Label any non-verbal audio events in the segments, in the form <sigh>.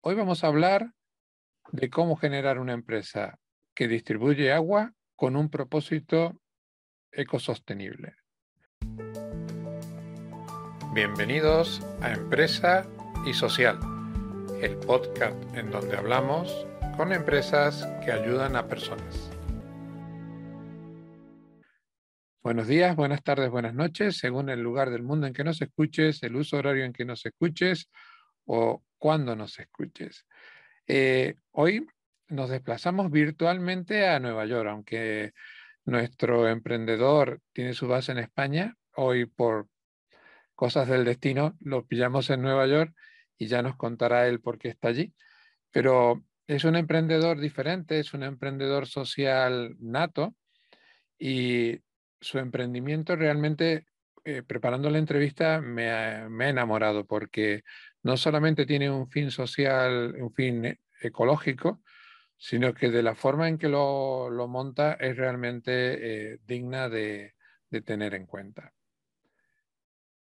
Hoy vamos a hablar de cómo generar una empresa que distribuye agua con un propósito ecosostenible. Bienvenidos a Empresa y Social, el podcast en donde hablamos con empresas que ayudan a personas. Buenos días, buenas tardes, buenas noches, según el lugar del mundo en que nos escuches, el uso horario en que nos escuches o cuando nos escuches. Eh, hoy nos desplazamos virtualmente a Nueva York, aunque nuestro emprendedor tiene su base en España. Hoy por cosas del destino lo pillamos en Nueva York y ya nos contará él por qué está allí. Pero es un emprendedor diferente, es un emprendedor social nato y su emprendimiento realmente, eh, preparando la entrevista, me ha, me ha enamorado porque no solamente tiene un fin social, un fin e, ecológico, sino que de la forma en que lo, monta es realmente eh, digna de, tener en cuenta.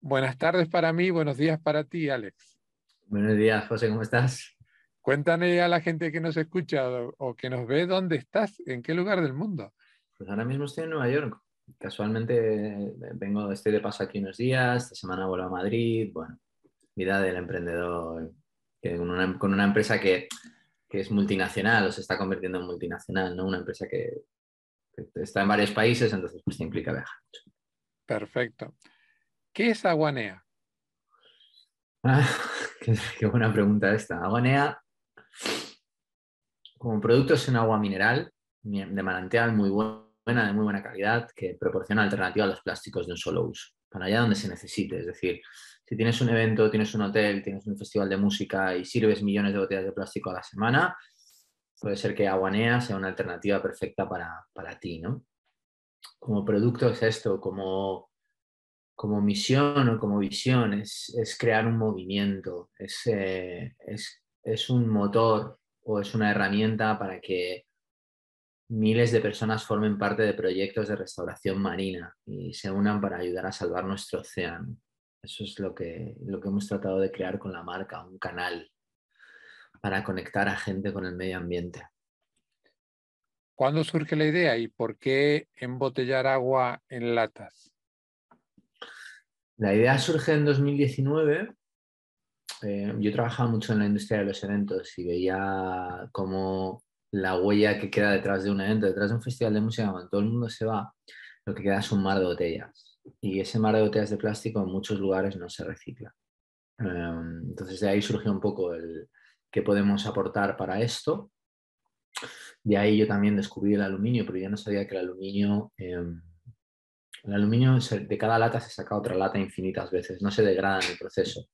Buenas tardes para mí, buenos días para ti, Alex. Buenos días, José, ¿cómo estás? Cuéntame a la gente que nos escucha o, que nos ve dónde estás, en qué lugar del mundo. Pues ahora mismo estoy en Nueva York. Casualmente eh, vengo, estoy de paso aquí unos días, esta semana vuelvo a Madrid, bueno, vida del emprendedor con, una, empresa que, es multinacional o se está convirtiendo en multinacional, ¿no? Una empresa que, está en varios países, entonces pues te implica viajar Perfecto. ¿Qué es Aguanea? Ah, <laughs> qué, buena pregunta esta. Aguanea, como producto, es un agua mineral de manantial muy buena, de muy buena calidad, que proporciona alternativa a los plásticos de un solo uso, para allá donde se necesite. Es decir, si tienes un evento, tienes un hotel, tienes un festival de música y sirves millones de botellas de plástico a la semana, puede ser que Aguanea sea una alternativa perfecta para, ti, ¿no? Como producto es esto, como, como misión o como visión, es, crear un movimiento, eh, es, es un motor o es una herramienta para que miles de personas formen parte de proyectos de restauración marina y se unan para ayudar a salvar nuestro océano. Eso es lo que, lo que hemos tratado de crear con la marca, un canal para conectar a gente con el medio ambiente. ¿Cuándo surge la idea y por qué embotellar agua en latas? La idea surge en 2019. Eh, yo trabajaba mucho en la industria de los eventos y veía cómo la huella que queda detrás de un evento, detrás de un festival de música, cuando todo el mundo se va, lo que queda es un mar de botellas y ese mar de botellas de plástico en muchos lugares no se recicla. Em, entonces de ahí surgió un poco el qué podemos aportar para esto. De ahí yo también descubrí el aluminio, pero ya no sabía que el aluminio, em, el aluminio de cada lata se saca otra lata infinitas veces, no se degrada en el proceso.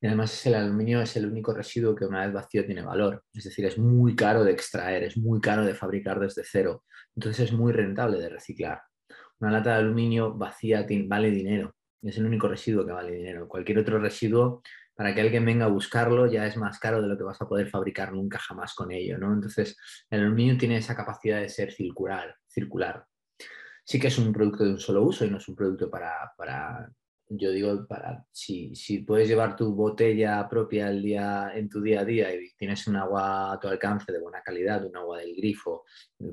Y además el aluminio es el único residuo que una vez vacío tiene valor, es decir, es muy caro de extraer, es muy caro de fabricar desde cero, entonces es muy rentable de reciclar. Una lata de aluminio vacía vale dinero. Es el único residuo que vale dinero. Cualquier otro residuo, para que alguien venga a buscarlo, ya es más caro de lo que vas a poder fabricar nunca jamás con ello. ¿no? Entonces, el aluminio tiene esa capacidad de ser circular. circular. Sí que es un producto de un solo uso y no es un producto para, para yo digo, si, si, puedes llevar tu botella propia al día, en tu día a día y tienes un agua a tu alcance de buena calidad, un agua del grifo,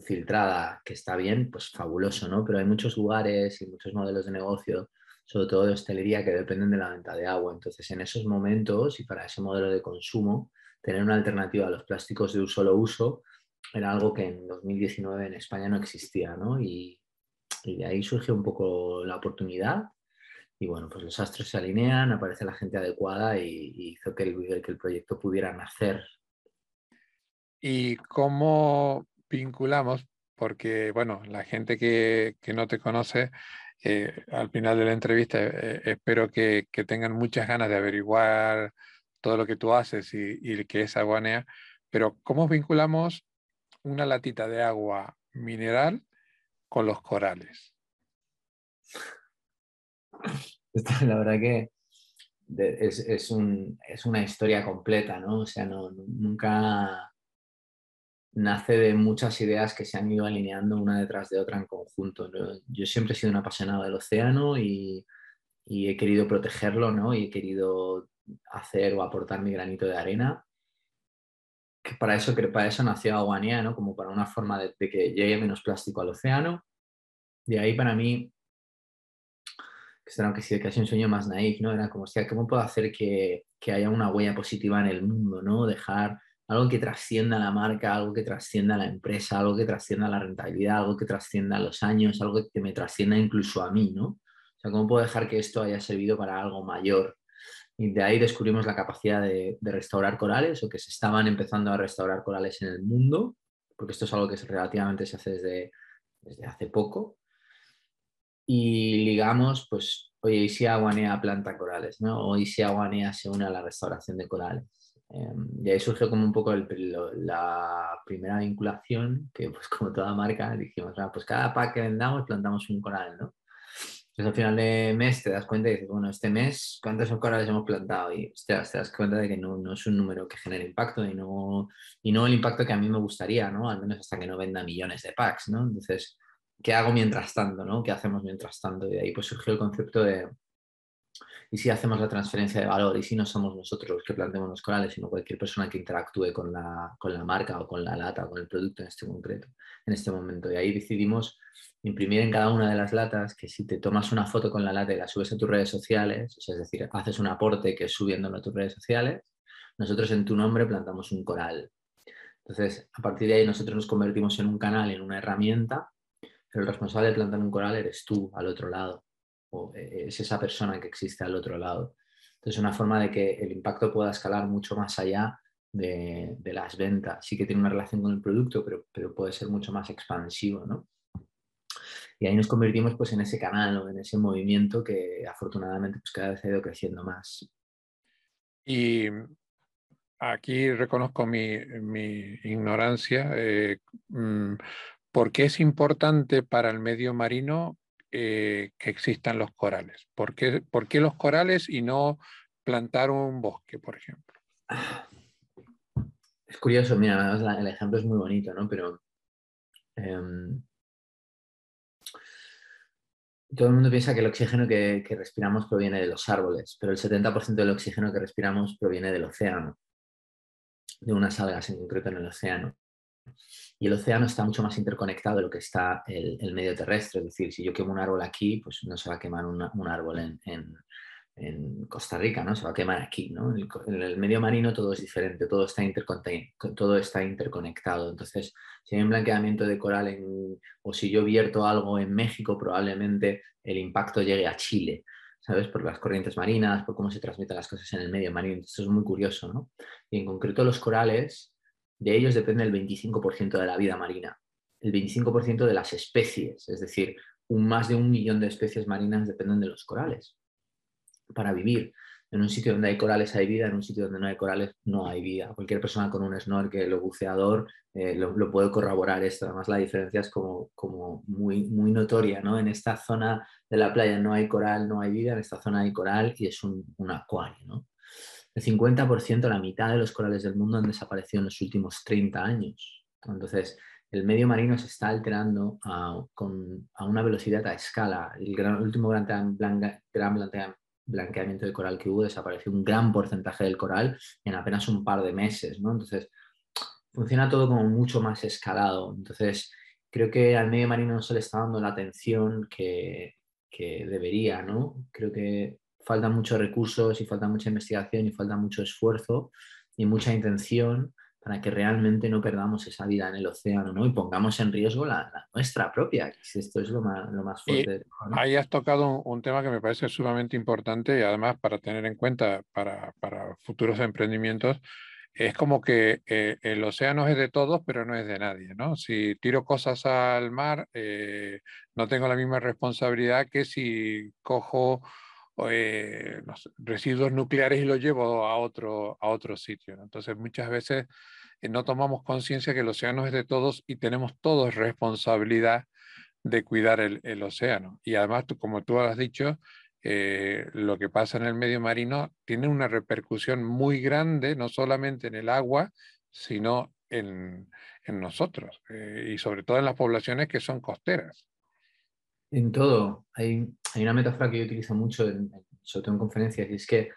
filtrada, que está bien, pues fabuloso, ¿no? Pero hay muchos lugares y muchos modelos de negocio, sobre todo de hostelería, que dependen de la venta de agua. Entonces, en esos momentos y para ese modelo de consumo, tener una alternativa a los plásticos de un solo uso era algo que en 2019 en España no existía, ¿no? Y, y de ahí surgió un poco la oportunidad y bueno, pues los astros se alinean, aparece la gente adecuada y, hizo que el, que el proyecto pudiera nacer. ¿Y cómo vinculamos? Porque, bueno, la gente que, no te conoce, eh, al final de la entrevista eh, espero que, tengan muchas ganas de averiguar todo lo que tú haces y, y que es aguanea, pero ¿cómo vinculamos una latita de agua mineral con los corales? <laughs> la verdad que es, una historia completa, ¿no? O sea, nunca nace de muchas ideas que se han ido alineando una detrás de otra en conjunto. Yo siempre he sido un apasionado del océano y, he querido protegerlo, ¿no? Y he querido hacer o aportar mi granito de arena. para eso, para eso nació Aguanea, ¿no? Como para una forma de, que llegue menos plástico al océano. De ahí para mí, que será que sí, casi un sueño más naif, ¿no? Era como, sea, ¿cómo puedo hacer que, que, haya una huella positiva en el mundo, ¿no? Dejar algo que trascienda la marca, algo que trascienda la empresa, algo que trascienda la rentabilidad, algo que trascienda los años, algo que me trascienda incluso a mí, ¿no? O sea, ¿cómo puedo dejar que esto haya servido para algo mayor? Y de ahí descubrimos la capacidad de, restaurar corales o que se estaban empezando a restaurar corales en el mundo, porque esto es algo que relativamente se hace desde, desde hace poco. Y ligamos, pues, oye, ¿y si Aguanea planta corales? ¿no? O ¿y si Aguanea se une a la restauración de corales? Eh, y ahí surgió como un poco la primera vinculación, que pues <laughs> como toda marca dijimos, ah, pues cada pack que vendamos plantamos un coral, ¿no? Entonces al final de mes te das cuenta y dices, bueno, este mes, ¿cuántos corales hemos plantado? Y te das cuenta de que no, no, es un número que genere impacto y no, y no el impacto que a mí me gustaría, ¿no? Al menos hasta que no venda millones de packs, ¿no? Entonces, ¿qué hago mientras tanto, ¿no? ¿Qué hacemos mientras tanto? Y de ahí pues surgió el concepto de, ¿y si hacemos la transferencia de valor? ¿Y si no somos nosotros los que plantemos los corales, sino cualquier persona que interactúe con la, con la marca o con la lata o con el producto en este concreto, en este momento? Y ahí decidimos imprimir en cada una de las latas que si te tomas una foto con la lata y la subes a tus redes sociales, es decir, haces un aporte que es subiéndolo a tus redes sociales, nosotros en tu nombre plantamos un coral. Entonces, a partir de ahí nosotros nos convertimos en un canal, en una herramienta, pero el responsable de plantar un coral eres tú al otro lado, o eh, es esa persona que existe al otro lado. Entonces, una forma de que el impacto pueda escalar mucho más allá de, las ventas. Sí que tiene una relación con el producto, pero, pero puede ser mucho más expansivo, ¿no? Y ahí nos convertimos pues, en ese canal o en ese movimiento que afortunadamente pues, cada vez ha ido creciendo más. Y aquí reconozco mi, ignorancia. Eh, mm, ¿Por qué es importante para el medio marino eh, que existan los corales? ¿Por qué, ¿Por qué, los corales y no plantar un bosque, por ejemplo? Es curioso, mira, el ejemplo es muy bonito, ¿no? Pero em, todo el mundo piensa que el oxígeno que, respiramos proviene de los árboles, pero el 70% del oxígeno que respiramos proviene del océano, de unas algas en concreto en el océano. Y el océano está mucho más interconectado de lo que está el, medio terrestre. Es decir, si yo quemo un árbol aquí, pues no se va a quemar un árbol en, Costa Rica, ¿no? Se va a quemar aquí, ¿no? En el, medio marino todo es diferente, todo está, todo está interconectado. Entonces, si hay un blanqueamiento de coral o si yo vierto algo en México, probablemente el impacto llegue a Chile, ¿sabes? Por las corrientes marinas, por cómo se transmiten las cosas en el medio marino. Esto es muy curioso, ¿no? Y en concreto los corales, de ellos depende el 25% de la vida marina, el 25% de las especies, es decir, un, más de un millón de especies marinas dependen de los corales para vivir. En un sitio donde hay corales hay vida, en un sitio donde no hay corales no hay vida. Cualquier persona con un snorkel o buceador eh, lo, puede corroborar esto. Además, la diferencia es como, muy, muy notoria. ¿no? En esta zona de la playa no hay coral, no hay vida, en esta zona hay coral y es un, acuario. ¿no? El 50%, la mitad de los corales del mundo han desaparecido en los últimos 30 años. Entonces, el medio marino se está alterando a, con, a una velocidad a escala. El, gran, último gran, gran, gran blanqueamiento de coral que hubo, desapareció un gran porcentaje del coral en apenas un par de meses, ¿no? Entonces, funciona todo como mucho más escalado. Entonces, creo que al medio marino no se le está dando la atención que, que debería, ¿no? Creo que faltan muchos recursos y falta mucha investigación y falta mucho esfuerzo y mucha intención para que realmente no perdamos esa vida en el océano ¿no? y pongamos en riesgo la, nuestra propia, esto es lo más, fuerte. Ahí has tocado un, tema que me parece sumamente importante y además para tener en cuenta para, futuros emprendimientos, es como que eh, el océano es de todos, pero no es de nadie. ¿no? Si tiro cosas al mar, eh, no tengo la misma responsabilidad que si cojo eh, residuos nucleares y los llevo a otro, a otro sitio. Entonces, muchas veces eh, no tomamos conciencia que el océano es de todos y tenemos todos responsabilidad de cuidar el, océano. Y además, como tú has dicho, eh, lo que pasa en el medio marino tiene una repercusión muy grande, no solamente en el agua, sino en, nosotros y sobre todo en las poblaciones que son costeras. En todo. Hay, una metáfora que yo utilizo mucho, en, sobre todo en conferencias, y es que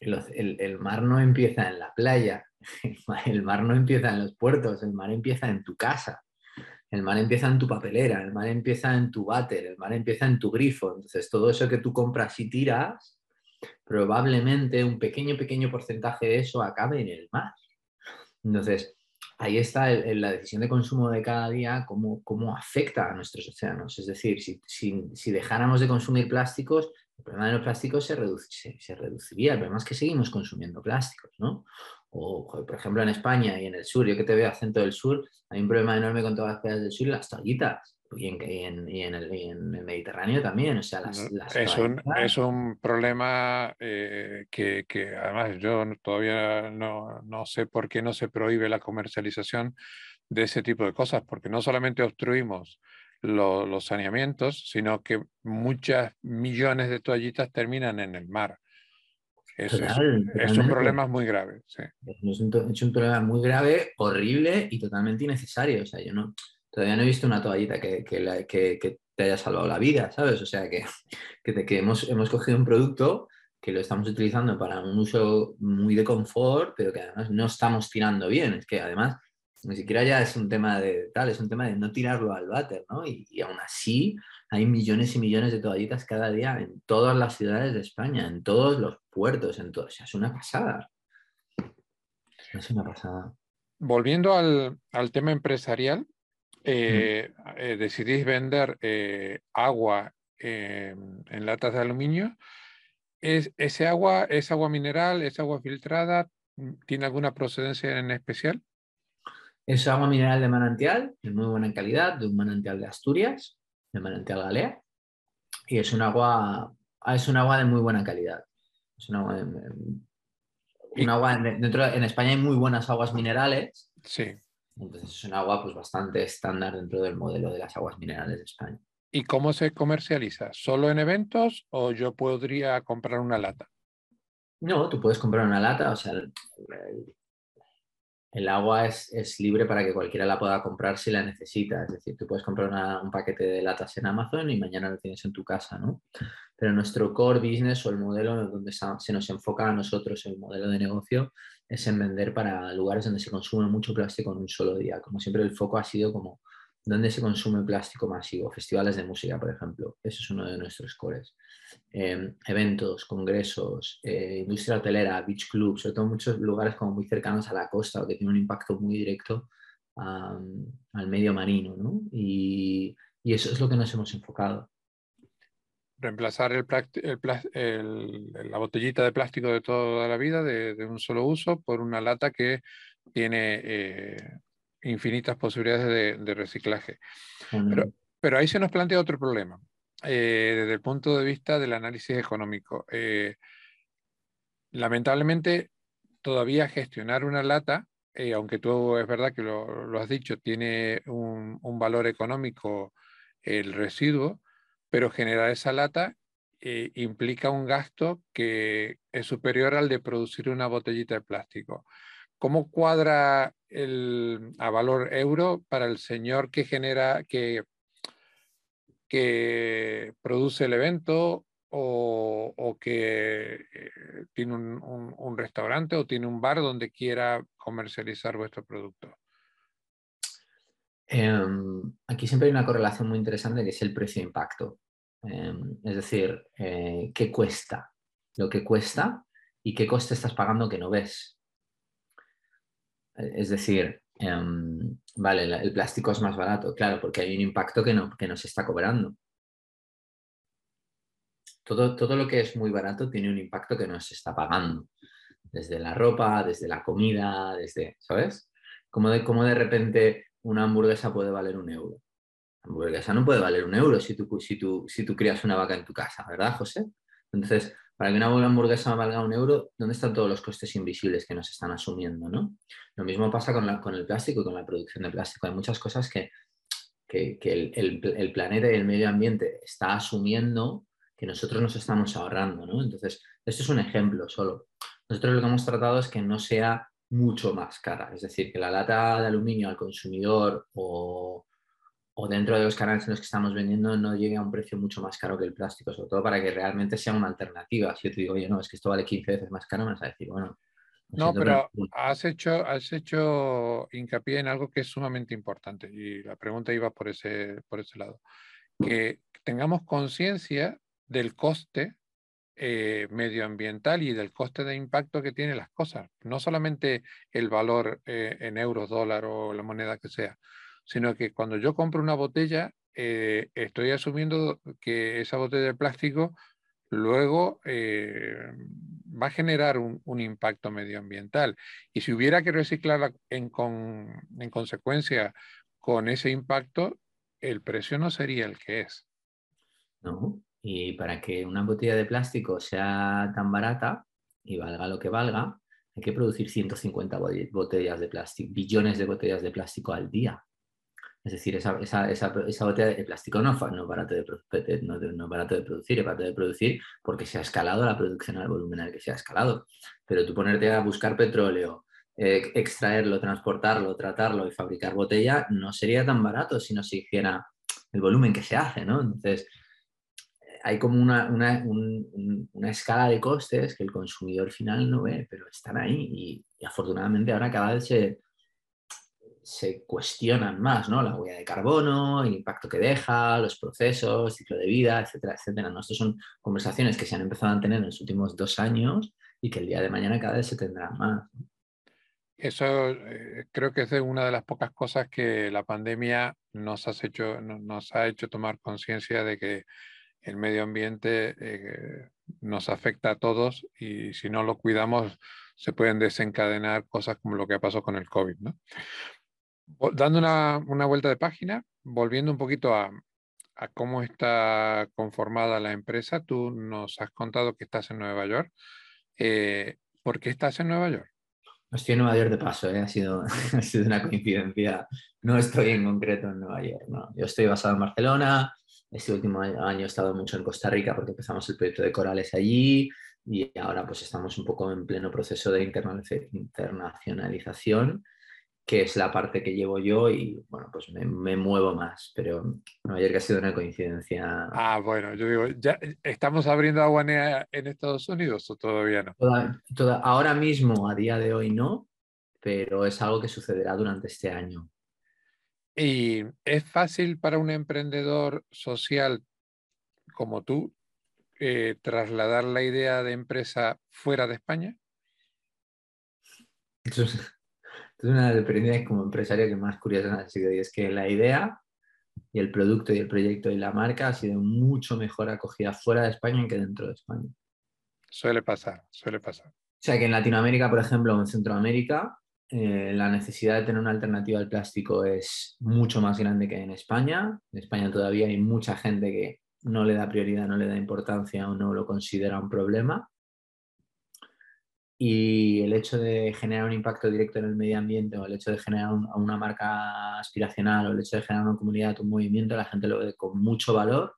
el, mar no empieza en la playa, <laughs> el mar no empieza en los puertos, el mar empieza en tu casa, el mar empieza en tu papelera, el mar empieza en tu váter, el mar empieza en tu grifo. Entonces, todo eso que tú compras y tiras, probablemente un pequeño, pequeño porcentaje de eso acabe en el mar. Entonces, ahí está la decisión de consumo de cada día, cómo, cómo afecta a nuestros océanos. Es decir, si, dejáramos de consumir plásticos, el problema de los plásticos se, reduciría. El problema es que seguimos consumiendo plásticos, ¿no? O, por ejemplo, en España y en el sur, yo que te veo acento del sur, hay un problema enorme con todas las playas del sur las toallitas. Y en, el, Mediterráneo también, o sea, las, es, un, es, un, problema eh, que, además yo todavía no, no sé por qué no se prohíbe la comercialización de ese tipo de cosas, porque no solamente obstruimos los saneamientos, sino que muchas millones de toallitas terminan en el mar. Es, es, un problema muy grave. Es, un, problema muy grave, horrible y totalmente innecesario. O sea, yo no, todavía no he visto una toallita que, que, te haya salvado la vida, ¿sabes? O sea, que, que, hemos, hemos cogido un producto que lo estamos utilizando para un uso muy de confort, pero que además no estamos tirando bien. Es que además ni siquiera ya es un tema de tal, es un tema de no tirarlo al váter, ¿no? Y, aún así hay millones y millones de toallitas cada día en todas las ciudades de España, en todos los puertos, en todo. O sea, es una pasada. Es una pasada. Volviendo al, tema empresarial, eh, eh, decidís vender eh, agua en latas de aluminio. ¿Es, ¿Ese agua es agua mineral, es agua filtrada? ¿Tiene alguna procedencia en especial? Es agua mineral de manantial, de muy buena calidad, de un manantial de Asturias, de manantial Galea. Y es un agua, es un agua de muy buena calidad. Es un agua, dentro, en España hay muy buenas aguas minerales. Sí. Entonces es un agua pues, bastante estándar dentro del modelo de las aguas minerales de España. ¿Y cómo se comercializa? ¿Solo en eventos o yo podría comprar una lata? No, tú puedes comprar una lata, o sea, el agua es, libre para que cualquiera la pueda comprar si la necesita. Es decir, tú puedes comprar un paquete de latas en Amazon y mañana lo tienes en tu casa, ¿no? Pero nuestro core business o el modelo donde se nos enfoca a nosotros, el modelo de negocio, es en vender para lugares donde se consume mucho plástico en un solo día. Como siempre, el foco ha sido como ¿Dónde se consume plástico masivo? Festivales de música, por ejemplo. Eso es uno de nuestros cores. Em, eventos, congresos, eh, industria hotelera, beach clubs, sobre todo muchos lugares como muy cercanos a la costa o que tienen un impacto muy directo al medio marino. ¿no? Y, eso es lo que nos hemos enfocado. Reemplazar el, la botellita de plástico de toda la vida, de, un solo uso, por una lata que tiene eh, infinitas posibilidades de, reciclaje. Pero, ahí se nos plantea otro problema, eh, desde el punto de vista del análisis económico. Eh, lamentablemente, todavía gestionar una lata, aunque tú es verdad que lo, has dicho, tiene un, valor económico el residuo, pero generar esa lata implica un gasto que es superior al de producir una botellita de plástico. ¿Cómo cuadra el, a valor euro para el señor que genera, que, produce el evento o, que eh, tiene un, restaurante o tiene un bar donde quiera comercializar vuestro producto? Em, aquí siempre hay una correlación muy interesante que es el precio-impacto. Em, es decir, eh, ¿qué cuesta? Lo que cuesta y qué coste estás pagando que no ves. Es decir, em, vale, el plástico es más barato, claro, porque hay un impacto que no, que se está cobrando. Todo, todo lo que es muy barato tiene un impacto que no se está pagando. Desde la ropa, desde la comida, desde, ¿sabes? Como de, como de repente una hamburguesa puede valer un euro. La hamburguesa no puede valer un euro si tú, si, tú, si tú crías una vaca en tu casa, ¿verdad, José? Entonces, para que una hamburguesa valga un euro, ¿dónde están todos los costes invisibles que nos están asumiendo? ¿no? Lo mismo pasa con, el plástico y con la producción de plástico. Hay muchas cosas que, el, planeta y el medio ambiente está asumiendo que nosotros nos estamos ahorrando. ¿no? Entonces, esto es un ejemplo solo. Nosotros lo que hemos tratado es que no sea mucho más cara. Es decir, que la lata de aluminio al consumidor o, o dentro de los canales en los que estamos vendiendo no llegue a un precio mucho más caro que el plástico, sobre todo para que realmente sea una alternativa. Si yo te digo, oye, no, es que esto vale 15 veces más caro, me vas a decir, bueno. No, pero has hecho, has hecho hincapié en algo que es sumamente importante y la pregunta iba por ese, por ese lado. Que tengamos conciencia del coste eh, medioambiental y del coste de impacto que tienen las cosas. No solamente el valor eh, en euros, dólar o la moneda que sea, sino que cuando yo compro una botella, eh, estoy asumiendo que esa botella de plástico luego va a generar un, impacto medioambiental. Y si hubiera que reciclarla en, en consecuencia con ese impacto, el precio no sería el que es. No, y para que una botella de plástico sea tan barata y valga lo que valga, hay que producir 150 botellas de plástico, billones de botellas de plástico al día. Es decir, esa, botella de plástico no, no, barato de, no, barato de producir, es barato de producir porque se ha escalado la producción al volumen al que se ha escalado. Pero tú ponerte a buscar petróleo, eh, extraerlo, transportarlo, tratarlo y fabricar botella no sería tan barato si no se hiciera el volumen que se hace, ¿no? Entonces, hay como una, escala de costes que el consumidor final no ve, pero están ahí y, afortunadamente ahora cada vez se, se, cuestionan más, ¿no? La huella de carbono, el impacto que deja, los procesos, ciclo de vida, etcétera, etcétera. ¿no? Estas son conversaciones que se han empezado a tener en los últimos dos años y que el día de mañana cada vez se tendrán más. Eso eh, creo que es una de las pocas cosas que la pandemia nos, hecho, nos ha hecho tomar conciencia de que el medio ambiente eh, nos afecta a todos y si no lo cuidamos se pueden desencadenar cosas como lo que pasado con el COVID. Dando una, vuelta de página, volviendo un poquito a, cómo está conformada la empresa, tú nos has contado que estás en Nueva York. Eh, ¿Por qué estás en Nueva York? Estoy en Nueva York de paso, ¿eh? ha, sido, <laughs> ha sido una coincidencia. No estoy en concreto en Nueva York. No. Yo estoy basado en Barcelona, este último año he estado mucho en Costa Rica porque empezamos el proyecto de corales allí y ahora pues estamos un poco en pleno proceso de internacionalización, que es la parte que llevo yo y bueno, pues me, muevo más, pero ayer que ha sido una coincidencia. Ah, bueno, yo digo, ¿ya estamos abriendo aguanea en Estados Unidos o todavía no? ahora mismo, a día de hoy no, pero es algo que sucederá durante este año. ¿Y es fácil para un emprendedor social como tú eh, trasladar la idea de empresa fuera de España? Es, una de las experiencias como empresario que más curiosa ha sido y es que la idea y el producto y el proyecto y la marca ha sido mucho mejor acogida fuera de España que dentro de España. Suele pasar, suele pasar. O sea que en Latinoamérica, por ejemplo, o en Centroamérica, eh, la necesidad de tener una alternativa al plástico es mucho más grande que en España. En España todavía hay mucha gente que no le da prioridad, no le da importancia o no lo considera un problema. Y el hecho de generar un impacto directo en el medio ambiente o el hecho de generar una marca aspiracional o el hecho de generar una comunidad, un movimiento, la gente lo ve con mucho valor,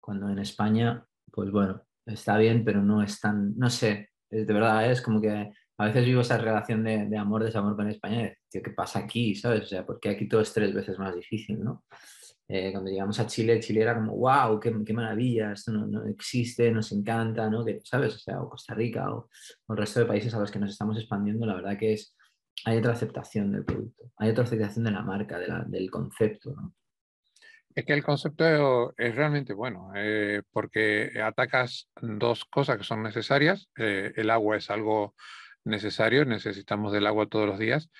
cuando en España, pues bueno, está bien, pero no es tan, no sé, de verdad, es como que a veces vivo esa relación de, amor, desamor con España, tío, ¿qué pasa aquí? ¿Sabes? O sea, porque aquí todo es tres veces más difícil, ¿no? Eh, cuando llegamos a Chile, Chile era como, wow, qué, qué maravilla, esto no, existe, nos encanta, ¿no? ¿Sabes? O sea, o Costa Rica o, el resto de países a los que nos estamos expandiendo, la verdad que es, hay otra aceptación del producto, hay otra aceptación de la marca, del concepto, ¿no? Es que el concepto es realmente bueno, eh, porque atacas dos cosas que son necesarias. Eh, el agua es algo necesario, necesitamos del agua todos los días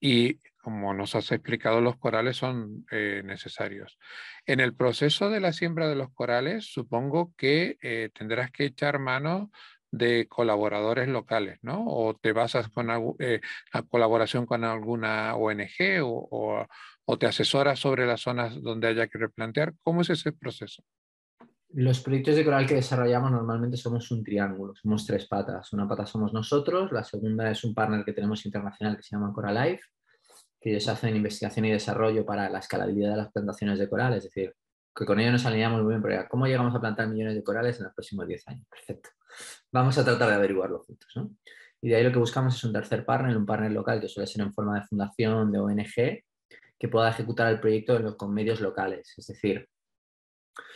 y como nos has explicado, los corales son eh, necesarios. En el proceso de la siembra de los corales, supongo que eh, tendrás que echar mano de colaboradores locales, ¿no? O te basas con eh, a colaboración con alguna ONG o, o te asesoras sobre las zonas donde haya que replantear. ¿Cómo es ese proceso? Los proyectos de coral que desarrollamos normalmente somos un triángulo, somos tres patas. Una pata somos nosotros, la segunda es un partner que tenemos internacional que se llama Coralife, que ellos hacen investigación y desarrollo para la escalabilidad de las plantaciones de coral, es decir, que con ellos nos alineamos muy bien, pero ¿cómo llegamos a plantar millones de corales en los próximos 10 años? Perfecto. Vamos a tratar de averiguarlo juntos. ¿no? Y de ahí lo que buscamos es un tercer partner, un partner local que suele ser en forma de fundación, de ONG, que pueda ejecutar el proyecto con medios locales. Es decir,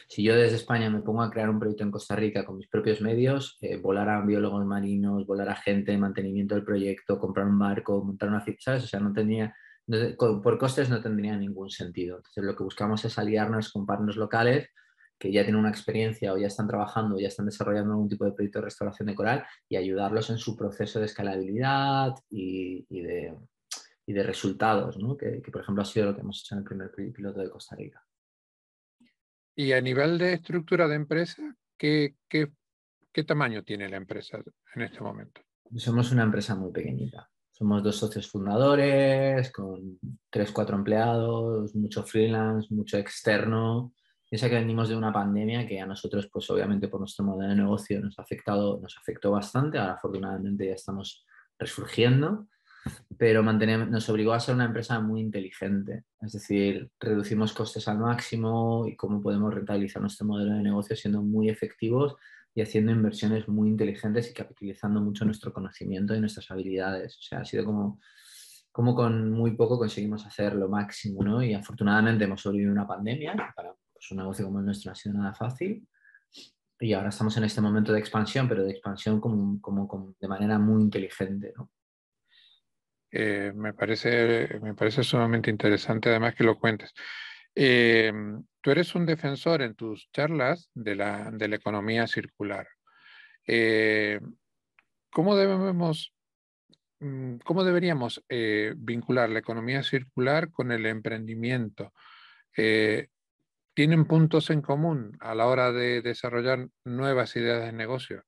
si yo desde España me pongo a crear un proyecto en Costa Rica con mis propios medios, eh, volar a biólogos marinos, volar a gente, mantenimiento del proyecto, comprar un barco, montar una ¿sabes? O sea, no tenía, por costes no tendría ningún sentido. Entonces, lo que buscamos es aliarnos con partners locales que ya tienen una experiencia o ya están trabajando o ya están desarrollando algún tipo de proyecto de restauración de coral y ayudarlos en su proceso de escalabilidad y, de, resultados, ¿no? que, por ejemplo ha sido lo que hemos hecho en el primer piloto de Costa Rica. Y a nivel de estructura de empresa, ¿qué, qué, qué tamaño tiene la empresa en este momento? Somos una empresa muy pequeñita. Somos dos socios fundadores, con tres, cuatro empleados, mucho freelance, mucho externo. Piensa que venimos de una pandemia que a nosotros, pues obviamente por nuestro modelo de negocio nos ha afectado, nos afectó bastante. Ahora afortunadamente ya estamos resurgiendo pero nos obligó a ser una empresa muy inteligente. Es decir, reducimos costes al máximo y cómo podemos rentabilizar nuestro modelo de negocio siendo muy efectivos y haciendo inversiones muy inteligentes y capitalizando mucho nuestro conocimiento y nuestras habilidades. O sea, ha sido como, como con muy poco conseguimos hacer lo máximo, ¿no? Y afortunadamente hemos sobrevivido una pandemia, que para pues, un negocio como el nuestro no ha sido nada fácil. Y ahora estamos en este momento de expansión, pero de expansión como, como, como de manera muy inteligente, ¿no? Eh, me, parece, me parece sumamente interesante además que lo cuentes. Eh, tú eres un defensor en tus charlas de la, de la economía circular. Eh, ¿Cómo debemos, mm, cómo deberíamos vincular la economía circular con el emprendimiento? ¿Tienen puntos en común a la hora de desarrollar nuevas ideas de negocio?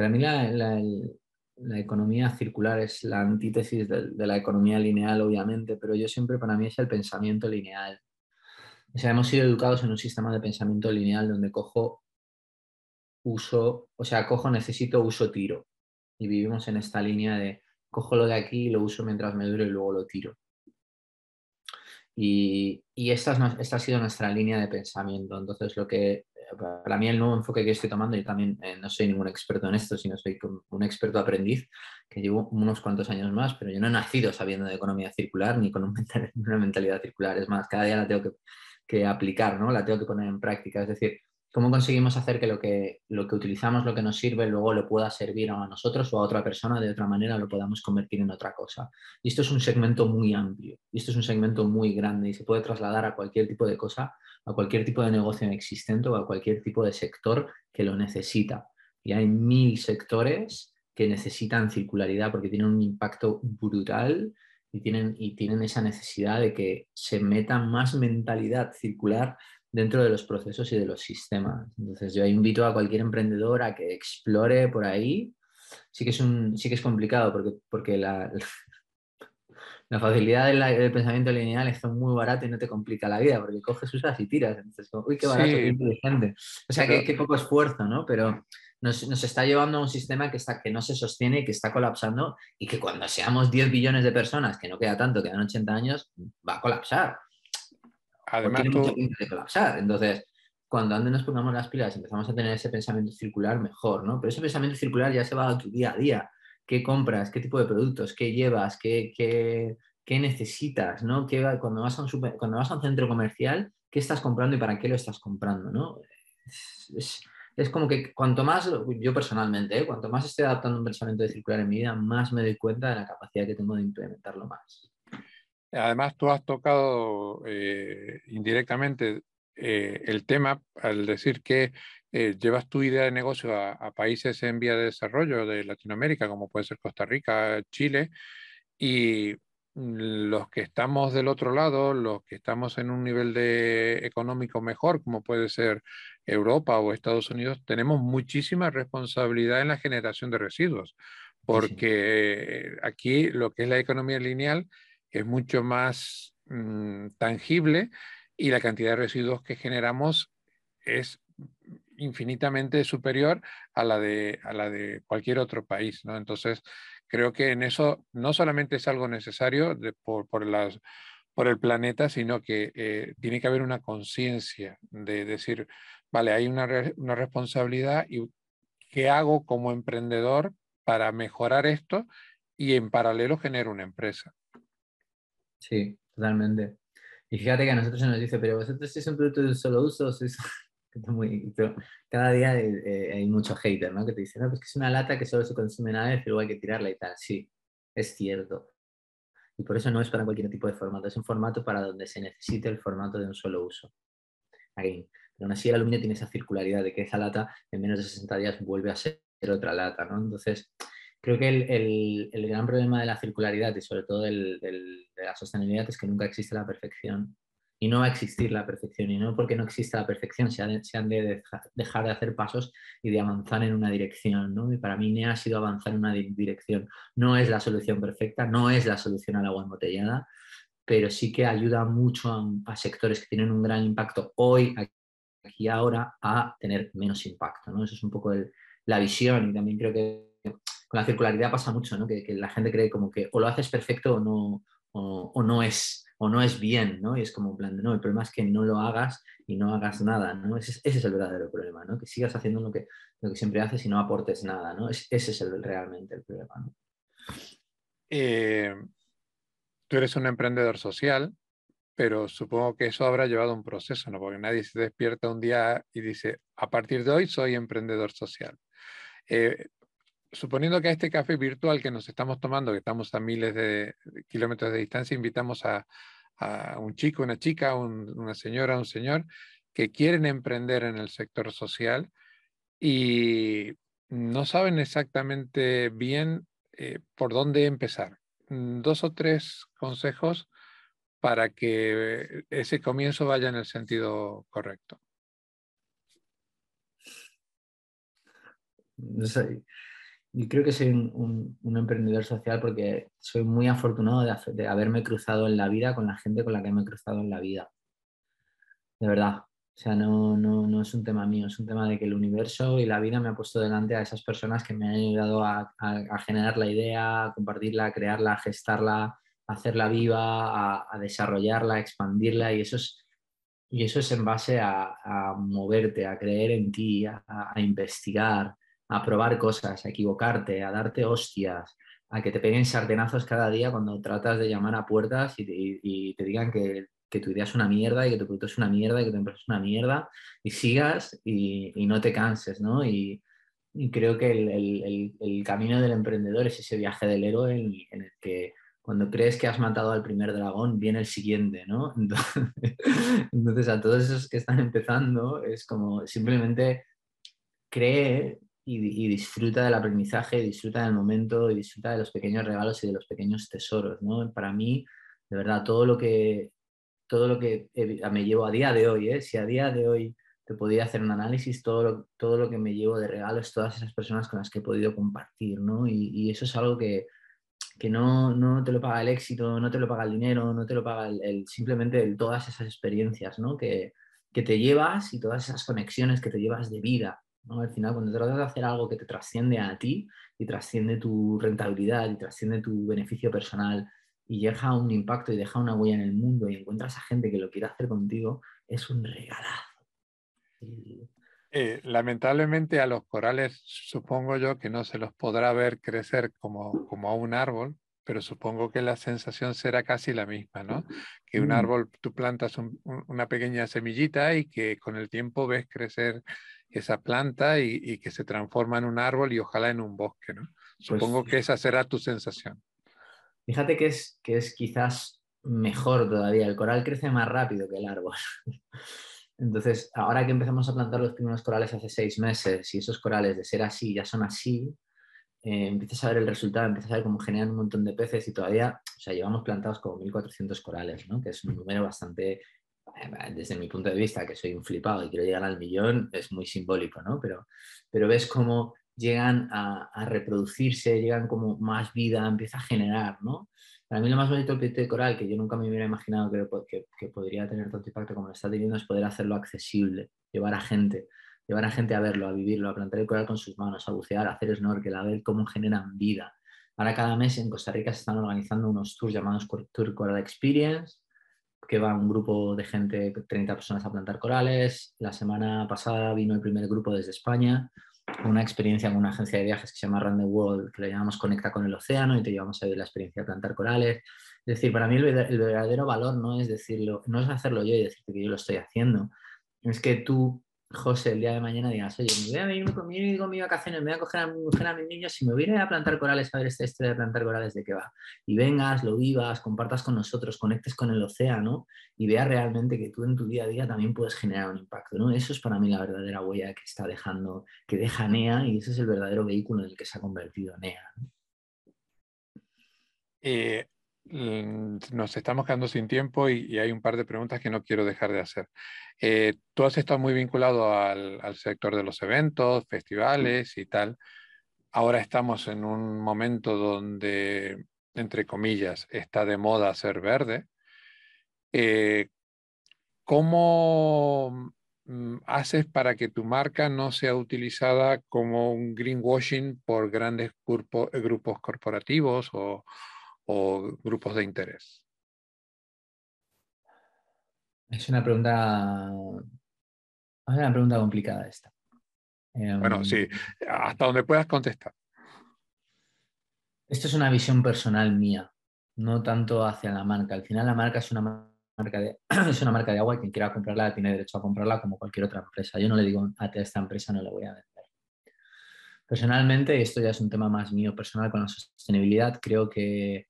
Para mí la, economía circular es la antítesis de, la economía lineal, obviamente, pero yo siempre para mí es el pensamiento lineal. O sea, hemos sido educados en un sistema de pensamiento lineal donde cojo, uso, o sea, cojo, necesito, uso, tiro. Y vivimos en esta línea de cojo lo de aquí, lo uso mientras me dure y luego lo tiro. Y, esta, esta, ha sido nuestra línea de pensamiento. Entonces, lo que para mí el nuevo enfoque que estoy tomando, yo también eh, no soy ningún experto en esto, sino soy un experto aprendiz que llevo unos cuantos años más, pero yo no he nacido sabiendo de economía circular ni con <laughs> una mentalidad circular. Es más, cada día la tengo que, que aplicar, ¿no? la tengo que poner en práctica. Es decir, ¿Cómo conseguimos hacer que lo, que lo que utilizamos, lo que nos sirve, luego le pueda servir a nosotros o a otra persona de otra manera, lo podamos convertir en otra cosa? Y esto es un segmento muy amplio, y esto es un segmento muy grande y se puede trasladar a cualquier tipo de cosa, a cualquier tipo de negocio existente o a cualquier tipo de sector que lo necesita. Y hay mil sectores que necesitan circularidad porque tienen un impacto brutal y tienen, y tienen esa necesidad de que se meta más mentalidad circular dentro de los procesos y de los sistemas. Entonces yo invito a cualquier emprendedor a que explore por ahí. Sí que es, un, sí que es complicado porque, porque la, <laughs> la facilidad del, pensamiento lineal es muy barato y no te complica la vida porque coges, usas y tiras. Entonces, uy, qué barato, qué inteligente. O sea, qué, poco esfuerzo, ¿no? Pero nos, nos, está llevando a un sistema que, está, que no se sostiene y que está colapsando y que cuando seamos 10 billones de personas, que no queda tanto, quedan 80 años, va a colapsar. Además, de colapsar. Entonces, cuando antes nos pongamos las pilas y empezamos a tener ese pensamiento circular, mejor, ¿no? Pero ese pensamiento circular ya se va a tu día a día. ¿Qué compras? ¿Qué tipo de productos? ¿Qué llevas? ¿Qué, qué, qué necesitas? ¿no? ¿Qué, cuando, vas a un cuando vas a un centro comercial, ¿qué estás comprando y para qué lo estás comprando? ¿no? Es, es, como que cuanto más, yo personalmente, ¿eh? cuanto más estoy adaptando un pensamiento de circular en mi vida, más me doy cuenta de la capacidad que tengo de implementarlo más. Además, tú has tocado eh, indirectamente eh, el tema al decir que eh, llevas tu idea de negocio a, países en vía de desarrollo de Latinoamérica, como puede ser Costa Rica, Chile, y los que estamos del otro lado, los que estamos en un nivel de económico mejor, como puede ser Europa o Estados Unidos, tenemos muchísima responsabilidad en la generación de residuos, porque aquí lo que es la economía lineal es mucho más mm, tangible y la cantidad de residuos que generamos es infinitamente superior a la de, a la de cualquier otro país. ¿no? Entonces, creo que en eso no solamente es algo necesario por, por, por el planeta, sino que eh, tiene que haber una conciencia de decir, vale, hay una, una responsabilidad y qué hago como emprendedor para mejorar esto y en paralelo genero una empresa. Sí, totalmente. Y fíjate que a nosotros se nos dice, pero vosotros sois un producto de un solo uso, <laughs> cada día eh, hay mucho hater, ¿no? Que te dicen, no, pues que es una lata que solo se consume una vez, pero hay que tirarla y tal. Sí, es cierto. Y por eso no es para cualquier tipo de formato, es un formato para donde se necesite el formato de un solo uso. Pero aún así el aluminio tiene esa circularidad de que esa lata en menos de 60 días vuelve a ser otra lata, ¿no? Entonces, creo que el, gran problema de la circularidad y sobre todo de la sostenibilidad es que nunca existe la perfección y no va a existir la perfección y no porque no exista la perfección se han, de, dejar de hacer pasos y de avanzar en una dirección ¿no? y para mí NEA ha sido avanzar en una dirección no es la solución perfecta no es la solución al agua embotellada pero sí que ayuda mucho a, sectores que tienen un gran impacto hoy aquí ahora a tener menos impacto ¿no? eso es un poco la visión y también creo que con la circularidad pasa mucho, ¿no? Que, la gente cree como que o lo haces perfecto o no, o, no es o no es bien, ¿no? Y es como un plan de, no, el problema es que no lo hagas y no hagas nada, ¿no? Ese, es el verdadero problema, ¿no? Que sigas haciendo lo que, siempre haces y no aportes nada, ¿no? ese es el, realmente el problema. Eh, tú eres un emprendedor social, pero supongo que eso habrá llevado un proceso, ¿no? Porque nadie se despierta un día y dice, a partir de hoy soy emprendedor social. Eh, suponiendo que a este café virtual que nos estamos tomando, que estamos a miles de, kilómetros de distancia, invitamos a, un chico, una chica, una señora, un señor que quieren emprender en el sector social y no saben exactamente bien eh, por dónde empezar. Mm, dos o tres consejos para que ese comienzo vaya en el sentido correcto. Sé. Yo creo que soy un, emprendedor social porque soy muy afortunado de, haberme cruzado en la vida con la gente con la que me he cruzado en la vida. De verdad. O sea, no, no, es un tema mío, es un tema de que el universo y la vida me ha puesto delante a esas personas que me han ayudado a, generar la idea, a compartirla, a crearla, a gestarla, a hacerla viva, a, desarrollarla, a expandirla y eso es, y eso es en base a, moverte, a creer en ti, a investigar, a probar cosas, a equivocarte, a darte hostias, a que te peguen sartenazos cada día cuando tratas de llamar a puertas y te, digan que, tu idea es una mierda y que tu producto es una mierda y que tu empresa es una mierda y sigas y, no te canses, ¿no? Y, creo que el, camino del emprendedor es ese viaje del héroe en, el que cuando crees que has matado al primer dragón, viene el siguiente, ¿no? Entonces, <laughs> entonces, a todos esos que están empezando, es como simplemente cree y, disfruta del aprendizaje, disfruta del momento y disfruta de los pequeños regalos y de los pequeños tesoros. ¿no? Para mí, de verdad, todo lo que, todo lo que me llevo a día de hoy, ¿eh? si a día de hoy te podía hacer un análisis, todo lo, todo lo que me llevo de regalos, todas esas personas con las que he podido compartir. ¿no? Y, eso es algo que, que no, no, te lo paga el éxito, no te lo paga el dinero, no te lo paga el, simplemente todas esas experiencias ¿no? que, que te llevas y todas esas conexiones que te llevas de vida. Al final, cuando tratas de hacer algo que te trasciende a ti y trasciende tu rentabilidad y trasciende tu beneficio personal y deja un impacto y deja una huella en el mundo y encuentras a gente que lo quiere hacer contigo, es un regalazo. Eh, lamentablemente a los corales supongo yo que no se los podrá ver crecer como, como a un árbol, pero supongo que la sensación será casi la misma, ¿no? Que un mm. árbol, tú plantas una pequeña semillita y que con el tiempo ves crecer esa planta y, que se transforma en un árbol y ojalá en un bosque, ¿no? Pues Supongo que esa será tu sensación. Fíjate que es, que es quizás mejor todavía. El coral crece más rápido que el árbol. <laughs> Entonces, ahora que empezamos a plantar los primeros corales hace seis meses y esos corales de ser así ya son así, eh, empiezas a ver el resultado, empiezas a ver cómo generan un montón de peces y todavía, o sea, llevamos plantados como 1.400 corales, ¿no? que es un número bastante desde mi punto de vista, que soy un flipado y quiero llegar al millón, es muy simbólico, ¿no? Pero, pero ves cómo llegan a, reproducirse, llegan como más vida, empieza a generar, ¿no? Para mí lo más bonito del proyecto de coral, que yo nunca me hubiera imaginado que, que, podría tener tanto impacto como lo está teniendo, es poder hacerlo accesible, llevar a gente, llevar a gente a verlo, a vivirlo, a plantar el coral con sus manos, a bucear, a hacer snorkel, a ver cómo generan vida. Ahora cada mes en Costa Rica se están organizando unos tours llamados Tour Coral Experience, que va un grupo de gente, 30 personas a plantar corales. La semana pasada vino el primer grupo desde España una experiencia con una agencia de viajes que se llama the World, que le llamamos Conecta con el Océano y te llevamos a ver la experiencia de plantar corales. Es decir, para mí el, verdadero valor no es decirlo, no es hacerlo yo y decirte que yo lo estoy haciendo, es que tú José, el día de mañana digas, oye, me voy a venir conmigo mi vacaciones, me voy a coger a mi mujer, a mis niños y me voy a ir a plantar corales a ver esta historia de plantar corales de qué va. Y vengas, lo vivas, compartas con nosotros, conectes con el océano y veas realmente que tú en tu día a día también puedes generar un impacto. ¿no? Eso es para mí la verdadera huella que está dejando, que deja NEA y ese es el verdadero vehículo en el que se ha convertido NEA. Eh, nos estamos quedando sin tiempo y, hay un par de preguntas que no quiero dejar de hacer. Eh, tú has estado muy vinculado al, sector de los eventos, festivales y tal. Ahora estamos en un momento donde, entre comillas, está de moda ser verde. Eh, ¿Cómo mm, haces para que tu marca no sea utilizada como un greenwashing por grandes grupos corporativos o, o grupos de interés? Es una pregunta, es una pregunta complicada esta. Bueno, sí, em, hasta donde puedas contestar. Esto es una visión personal mía, no tanto hacia la marca. Al final la marca es una marca de, <clears throat> es una marca de agua y quien quiera comprarla tiene derecho a comprarla como cualquier otra empresa. Yo no le digo a esta empresa no le voy a vender. Personalmente, esto ya es un tema más mío personal con la sostenibilidad, creo que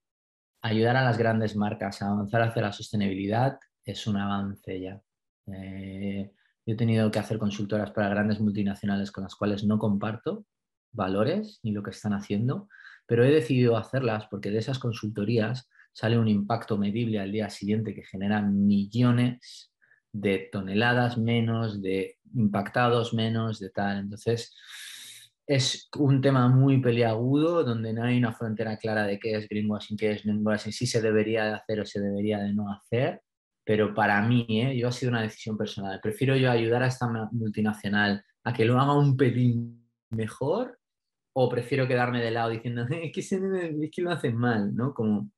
ayudar a las grandes marcas a avanzar hacia la sostenibilidad es un avance ya. Eh, yo he tenido que hacer consultoras para grandes multinacionales con las cuales no comparto valores ni lo que están haciendo, pero he decidido hacerlas porque de esas consultorías sale un impacto medible al día siguiente que genera millones de toneladas menos, de impactados menos, de tal. Entonces, es un tema muy peliagudo donde no hay una frontera clara de qué es greenwashing, qué es greenwashing, si se debería de hacer o se debería de no hacer. Pero para mí, ¿eh? yo ha sido una decisión personal. Prefiero yo ayudar a esta multinacional a que lo haga un pelín mejor o prefiero quedarme de lado diciendo es que, es que lo hacen mal, ¿no? Como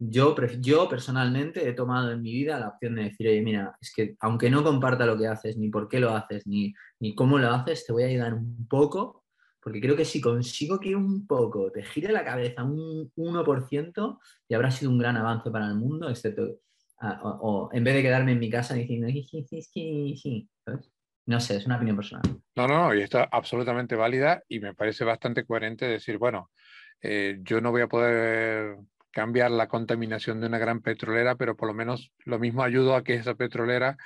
yo, yo personalmente he tomado en mi vida la opción de decir, oye, mira, es que aunque no comparta lo que haces, ni por qué lo haces, ni, ni cómo lo haces, te voy a ayudar un poco porque creo que si consigo que un poco te gire la cabeza un 1%, ya habrá sido un gran avance para el mundo, excepto, ah, o, en vez de quedarme en mi casa diciendo, no sé, es una opinión personal. No, no, no, y está absolutamente válida y me parece bastante coherente decir, bueno, eh, yo no voy a poder cambiar la contaminación de una gran petrolera, pero por lo menos lo mismo ayudo a que esa petrolera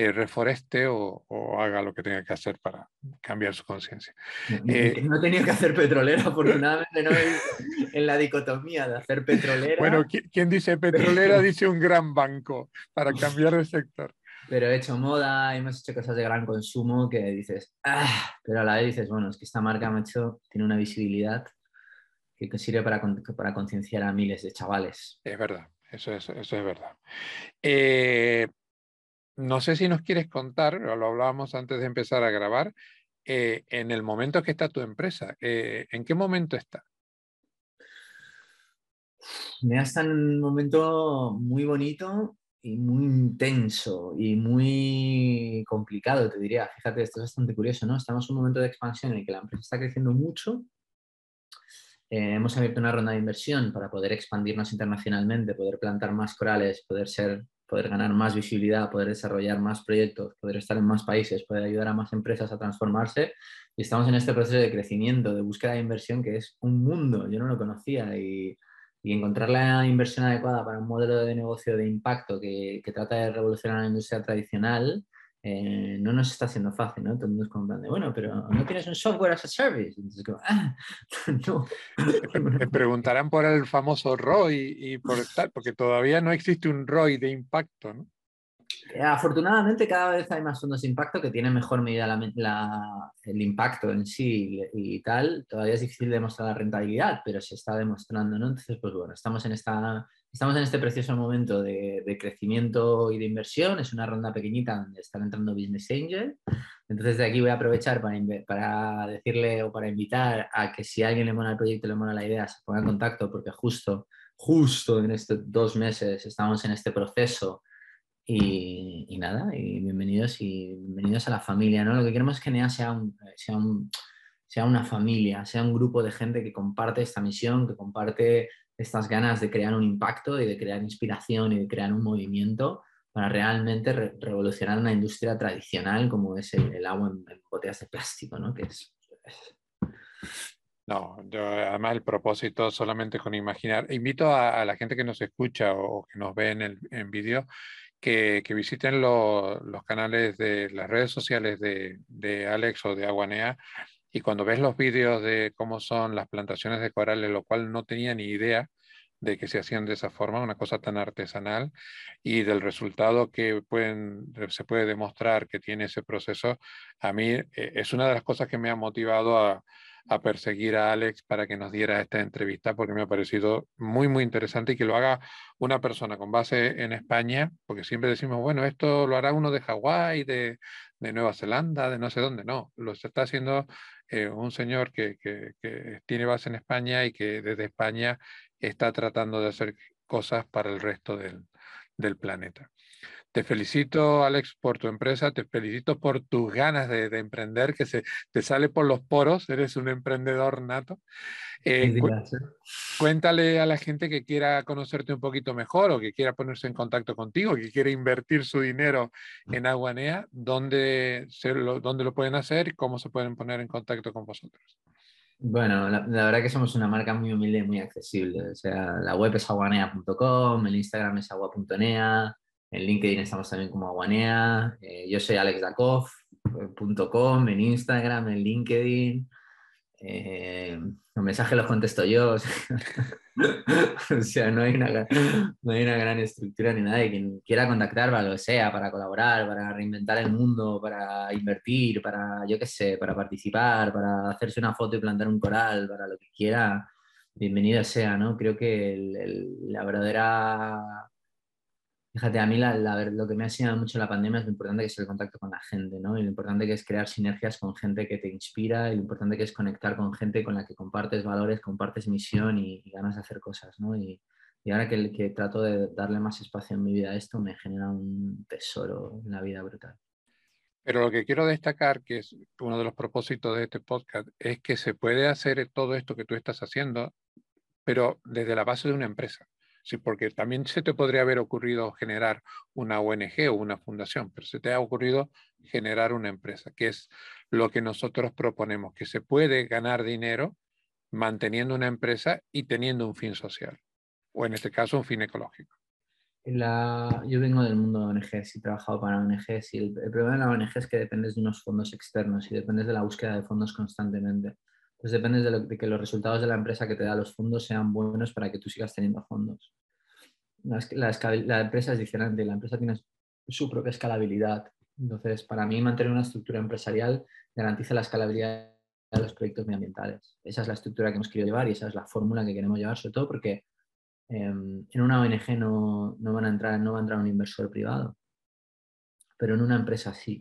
eh, reforeste o, haga lo que tenga que hacer para cambiar su conciencia. No, eh, no, he tenido que hacer petrolera, <laughs> afortunadamente no en la dicotomía de hacer petrolera. Bueno, quien dice <laughs> petrolera dice un gran banco para cambiar de sector. Pero he hecho moda, hemos hecho cosas de gran consumo que dices, ah", pero a la vez dices, bueno, es que esta marca, macho, tiene una visibilidad que sirve para, para concienciar a miles de chavales. Es verdad, eso es, eso es verdad. Eh, no sé si nos quieres contar, lo hablábamos antes de empezar a grabar, eh, en el momento que está tu empresa, eh, ¿en qué momento está? Me está en un momento muy bonito y muy intenso y muy complicado, te diría. Fíjate, esto es bastante curioso, ¿no? Estamos en un momento de expansión en el que la empresa está creciendo mucho. Eh, hemos abierto una ronda de inversión para poder expandirnos internacionalmente, poder plantar más corales, poder ser poder ganar más visibilidad, poder desarrollar más proyectos, poder estar en más países, poder ayudar a más empresas a transformarse. Y estamos en este proceso de crecimiento, de búsqueda de inversión, que es un mundo, yo no lo conocía. Y, encontrar la inversión adecuada para un modelo de negocio de impacto que, que trata de revolucionar la industria tradicional eh, no nos está haciendo fácil, ¿no? Todo el mundo es como bueno, pero no tienes un software as a service. Entonces, como, ah, <laughs> no. Me <laughs> preguntarán por el famoso ROI y por tal, porque todavía no existe un ROI de impacto, ¿no? Eh, afortunadamente cada vez hay más fondos de impacto que tienen mejor medida el impacto en sí y, tal. Todavía es difícil demostrar la rentabilidad, pero se está demostrando, ¿no? Entonces, pues bueno, estamos en, esta, estamos en este precioso momento de, crecimiento y de inversión. Es una ronda pequeñita donde están entrando Business Angel. Entonces, de aquí voy a aprovechar para, decirle o para invitar a que si a alguien le mola el proyecto, le mola la idea, se ponga en contacto porque justo, justo en estos dos meses estamos en este proceso y, nada, y bienvenidos y bienvenidos a la familia, ¿no? Lo que queremos es que NEA sea un, sea un, sea una familia, sea un grupo de gente que comparte esta misión, que comparte estas ganas de crear un impacto y de crear inspiración y de crear un movimiento para realmente revolucionar una industria tradicional como es el, agua en, botellas de plástico, ¿no? Que No, yo, además el propósito solamente con imaginar. Invito a, la gente que nos escucha o, que nos ve en, el, en vídeo que, visiten los canales de las redes sociales de, de, Alex o de Aguanea y cuando ves los vídeos de cómo son las plantaciones de corales, lo cual no tenía ni idea, de que se hacían de esa forma, una cosa tan artesanal, y del resultado que pueden, se puede demostrar que tiene ese proceso, a mí eh, es una de las cosas que me ha motivado a, a perseguir a Alex para que nos diera esta entrevista, porque me ha parecido muy, muy interesante y que lo haga una persona con base en España, porque siempre decimos, bueno, esto lo hará uno de Hawái, de, de Nueva Zelanda, de no sé dónde, no, lo está haciendo eh, un señor que, que, tiene base en España y que desde España está tratando de hacer cosas para el resto del, del planeta. Te felicito, Alex, por tu empresa, te felicito por tus ganas de, de emprender, que se te sale por los poros, eres un emprendedor nato. Eh, cuéntale a la gente que quiera conocerte un poquito mejor o que quiera ponerse en contacto contigo, que quiera invertir su dinero en Aguanea, dónde, se lo, dónde lo pueden hacer y cómo se pueden poner en contacto con vosotros. Bueno, la, verdad que somos una marca muy humilde y muy accesible. O sea, la web es aguanea.com, el Instagram es agua.nea, en LinkedIn estamos también como aguanea. Eh, yo soy alexdakov.com en Instagram, en LinkedIn. Eh, los mensajes los contesto yo. <laughs> o sea, no hay, una, no hay una gran estructura ni nada. Y quien quiera contactar para lo que sea, para colaborar, para reinventar el mundo, para invertir, para, yo qué sé, para participar, para hacerse una foto y plantar un coral, para lo que quiera, bienvenido sea, ¿no? Creo que la verdadera Fíjate, a mí lo que me ha enseñado mucho la pandemia es lo importante que es el contacto con la gente, ¿no? Y lo importante que es crear sinergias con gente que te inspira, y lo importante que es conectar con gente con la que compartes valores, compartes misión y, ganas de hacer cosas, ¿no? Y, ahora que, que, trato de darle más espacio en mi vida a esto, me genera un tesoro en la vida brutal. Pero lo que quiero destacar, que es uno de los propósitos de este podcast, es que se puede hacer todo esto que tú estás haciendo, pero desde la base de una empresa. Sí, porque también se te podría haber ocurrido generar una ONG o una fundación, pero se te ha ocurrido generar una empresa, que es lo que nosotros proponemos, que se puede ganar dinero manteniendo una empresa y teniendo un fin social, o en este caso un fin ecológico. La... Yo vengo del mundo de ONGs y he trabajado para ONGs y el, problema de la ONG es que dependes de unos fondos externos y dependes de la búsqueda de fondos constantemente. Pues depende de, que los resultados de la empresa que te da los fondos sean buenos para que tú sigas teniendo fondos. La, empresa es diferente, la empresa tiene su propia escalabilidad. Entonces, para mí, mantener una estructura empresarial garantiza la escalabilidad de los proyectos medioambientales. Esa es la estructura que hemos querido llevar y esa es la fórmula que queremos llevar, sobre todo porque em, en una ONG no, no, van a entrar, no va a entrar un inversor privado, pero en una empresa sí.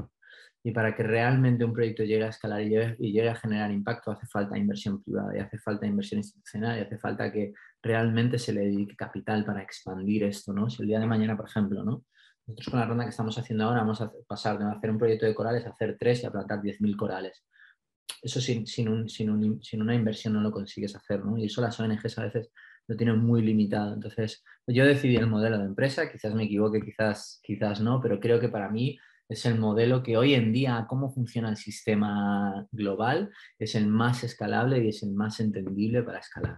Y para que realmente un proyecto llegue a escalar y llegue, a generar impacto hace falta inversión privada y hace falta inversión institucional y hace falta que realmente se le dedique capital para expandir esto, ¿no? Si el día de mañana, por ejemplo, ¿no? Nosotros con la ronda que estamos haciendo ahora vamos a pasar de hacer un proyecto de corales a hacer tres y a plantar 10.000 corales. Eso sin, sin, sin, una inversión no lo consigues hacer, ¿no? Y eso las ONGs a veces lo tienen muy limitado. Entonces, yo decidí el modelo de empresa, quizás me equivoque, quizás, quizás no, pero creo que para mí es el modelo que hoy en día, cómo funciona el sistema global, es el más escalable y es el más entendible para escalar.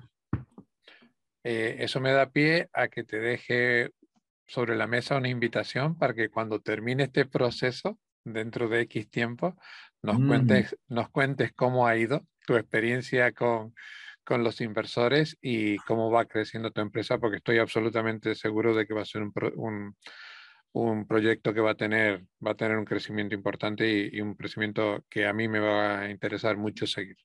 Eh, eso me da pie a que te deje sobre la mesa una invitación para que cuando termine este proceso, dentro de X tiempo, nos, mm. cuentes, nos cuentes cómo ha ido tu experiencia con, con los inversores y cómo va creciendo tu empresa, porque estoy absolutamente seguro de que va a ser un, un proyecto que va a tener, va a tener un crecimiento importante y, un crecimiento que a mí me va a interesar mucho seguir.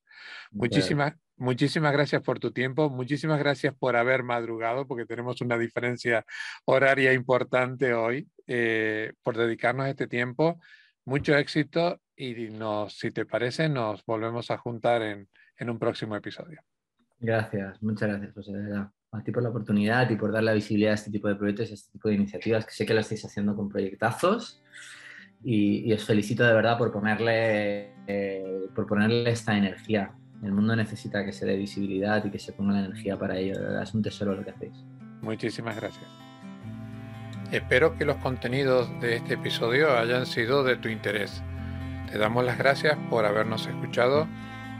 Muchísimas, muchísimas gracias por tu tiempo, muchísimas gracias por haber madrugado, porque tenemos una diferencia horaria importante hoy, eh, por dedicarnos este tiempo. Mucho éxito y nos, si te parece, nos volvemos a juntar en, en un próximo episodio. Gracias, muchas gracias, José, de verdad a ti por la oportunidad y por dar la visibilidad a este tipo de proyectos, a este tipo de iniciativas, que sé que lo estáis haciendo con proyectazos. y, os felicito de verdad por ponerle, eh, por ponerle esta energía. El mundo necesita que se dé visibilidad y que se ponga la energía para ello. Es un tesoro lo que hacéis. Muchísimas gracias. Espero que los contenidos de este episodio hayan sido de tu interés. Te damos las gracias por habernos escuchado.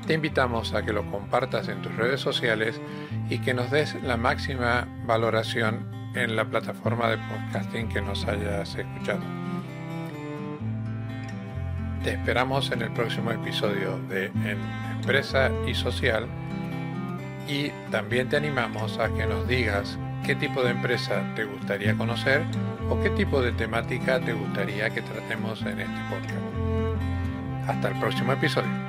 Te invitamos a que lo compartas en tus redes sociales y que nos des la máxima valoración en la plataforma de podcasting que nos hayas escuchado. Te esperamos en el próximo episodio de En Empresa y Social y también te animamos a que nos digas qué tipo de empresa te gustaría conocer o qué tipo de temática te gustaría que tratemos en este podcast. Hasta el próximo episodio.